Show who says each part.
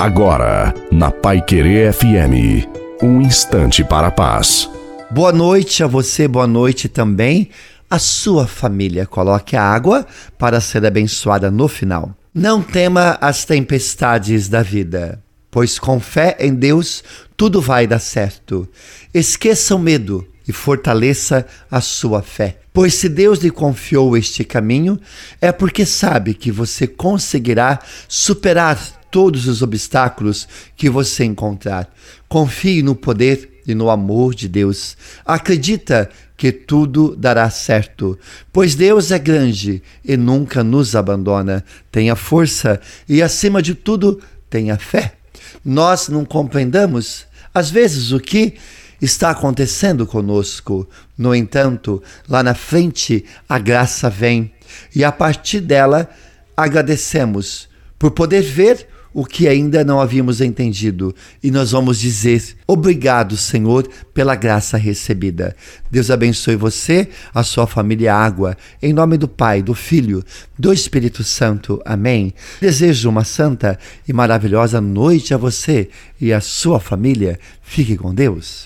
Speaker 1: Agora, na Pai Querer FM, um instante para a paz.
Speaker 2: Boa noite a você, boa noite também a sua família. Coloque a água para ser abençoada no final. Não tema as tempestades da vida, pois com fé em Deus tudo vai dar certo. Esqueça o medo e fortaleça a sua fé. Pois se Deus lhe confiou este caminho, é porque sabe que você conseguirá superar todos os obstáculos que você encontrar. Confie no poder e no amor de Deus. Acredita que tudo dará certo, pois Deus é grande e nunca nos abandona. Tenha força e, acima de tudo, tenha fé. Nós não compreendamos, às vezes, o que está acontecendo conosco. No entanto, lá na frente a graça vem e a partir dela agradecemos por poder ver o que ainda não havíamos entendido e nós vamos dizer obrigado, Senhor, pela graça recebida. Deus abençoe você, a sua família Água, em nome do Pai, do Filho, do Espírito Santo. Amém. Desejo uma santa e maravilhosa noite a você e a sua família. Fique com Deus.